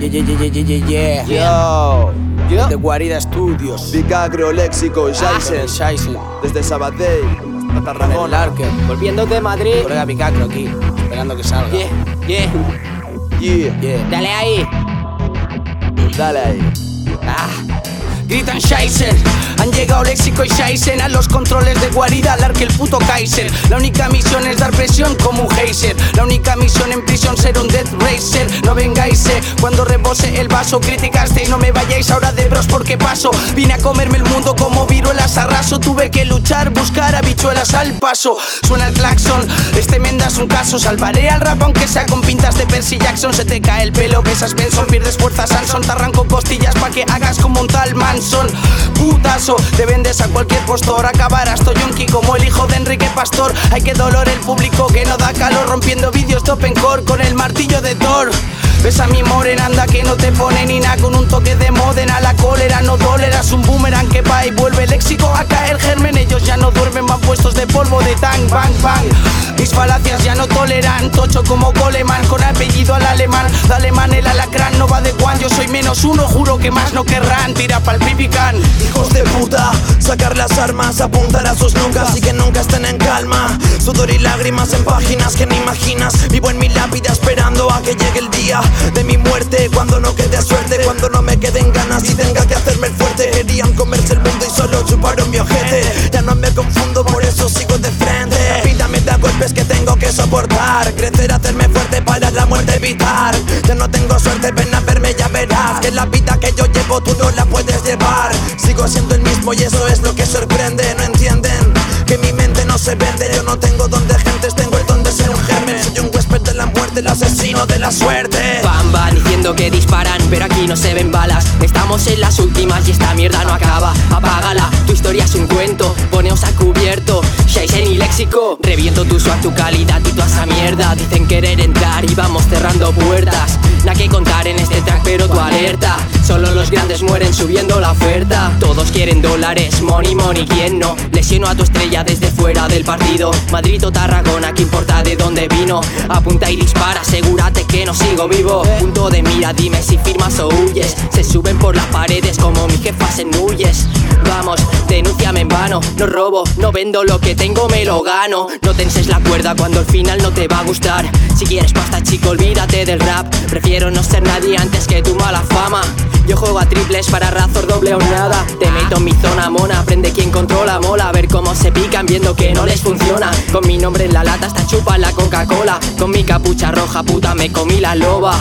Yeah, yeah, yeah, yeah, yeah, yeah. Yo, Yo. De Guarida Studios. Bicagro, Léxico, Jason. Shaisen. Desde Sabadell hasta Tarragona. Larker. Volviendo de Madrid. Colega Picacro aquí. Esperando que salga. Yeah, yeah. Yeah, Yeah. Dale ahí. dale ahí. Ah. Gritan llegado Léxico y Scheisen a los controles de guarida, al que el puto Kaiser. La única misión es dar presión como un geyser. La única misión en prisión ser un death racer. No vengáis eh, cuando rebose el vaso, criticaste y no me vayáis ahora de bros porque paso. Vine a comerme el mundo como viruelas a raso. Tuve que luchar, buscar habichuelas al paso. Suena el claxon, este menda es un caso. Salvaré al rap aunque sea con pintas de Percy Jackson. Se te cae el pelo, besas Benson, pierdes fuerza Sanson. Te arranco costillas pa' que hagas como un tal Manson. Putazo, te vendes a cualquier postor. Acabarás to yonki como el hijo de Enrique Pastor. Hay que dolor el público que no da calor. Rompiendo vídeos de open core con el martillo de Thor. Ves a mi morena, anda que no te pone ni nada con un toque de modena. La cólera no toleras un boomerang que va y vuelve léxico a caer germen. Ellos ya no duermen, van puestos de polvo de tang, bang, bang. Mis falacias ya no toleran, tocho como Coleman, con apellido al alemán. Dale man, el alacrán no va de Juan, yo soy menos uno, juro que más no querrán. Tira pa'l pipican. Sacar las armas, apuntar a sus nucas y que nunca estén en calma. Sudor y lágrimas en páginas que no imaginas. Vivo en mi lápida esperando a que llegue el día de mi muerte. Cuando no quede suerte, cuando no me queden ganas y tenga que hacerme el fuerte. Querían comerse el mundo y solo chuparon mi ojete. Crecer, hacerme fuerte para la muerte evitar. Ya no tengo suerte, ven a verme, ya verás. Que la vida que yo llevo tú no la puedes llevar. Sigo siendo el mismo y eso es lo que sorprende. No entienden que mi mente no se vende. Yo no tengo don de gentes, tengo el don de ser un germen. Soy un huésped de la muerte, el asesino de la suerte. Bamba diciendo que disparan, pero aquí no se ven balas. Estamos en las últimas y esta mierda no acaba. Apágala, Léxico, reviento tu swag, tu calidad y toda esa mierda. Dicen querer entrar y vamos cerrando puertas. Nada que contar en este track, pero tu alerta. Solo los grandes mueren subiendo la oferta. Todos quieren dólares, money, money, ¿quién no? Lesiono a tu estrella desde fuera del partido. Madrid o Tarragona, ¿qué importa de dónde vino? Apunta y dispara, asegúrate que no sigo vivo. Punto de mira, dime si firmas o huyes. Se suben por las paredes como mis jefas en nuyes. Vamos, denúnciame en vano. No robo, no vendo lo que tengo, me lo gano. No tenses la cuerda cuando al final no te va a gustar. Si quieres pasta, chico, olvídate del rap. Prefiero no ser nadie antes que tu mala fama. Yo juego a triples para razor doble o nada. Te meto en mi zona mona, aprende quien controla, mola. A ver cómo se pican viendo que no les funciona. Con mi nombre en la lata hasta chupa la Coca-Cola. Con mi capucha roja, puta, me comí la loba.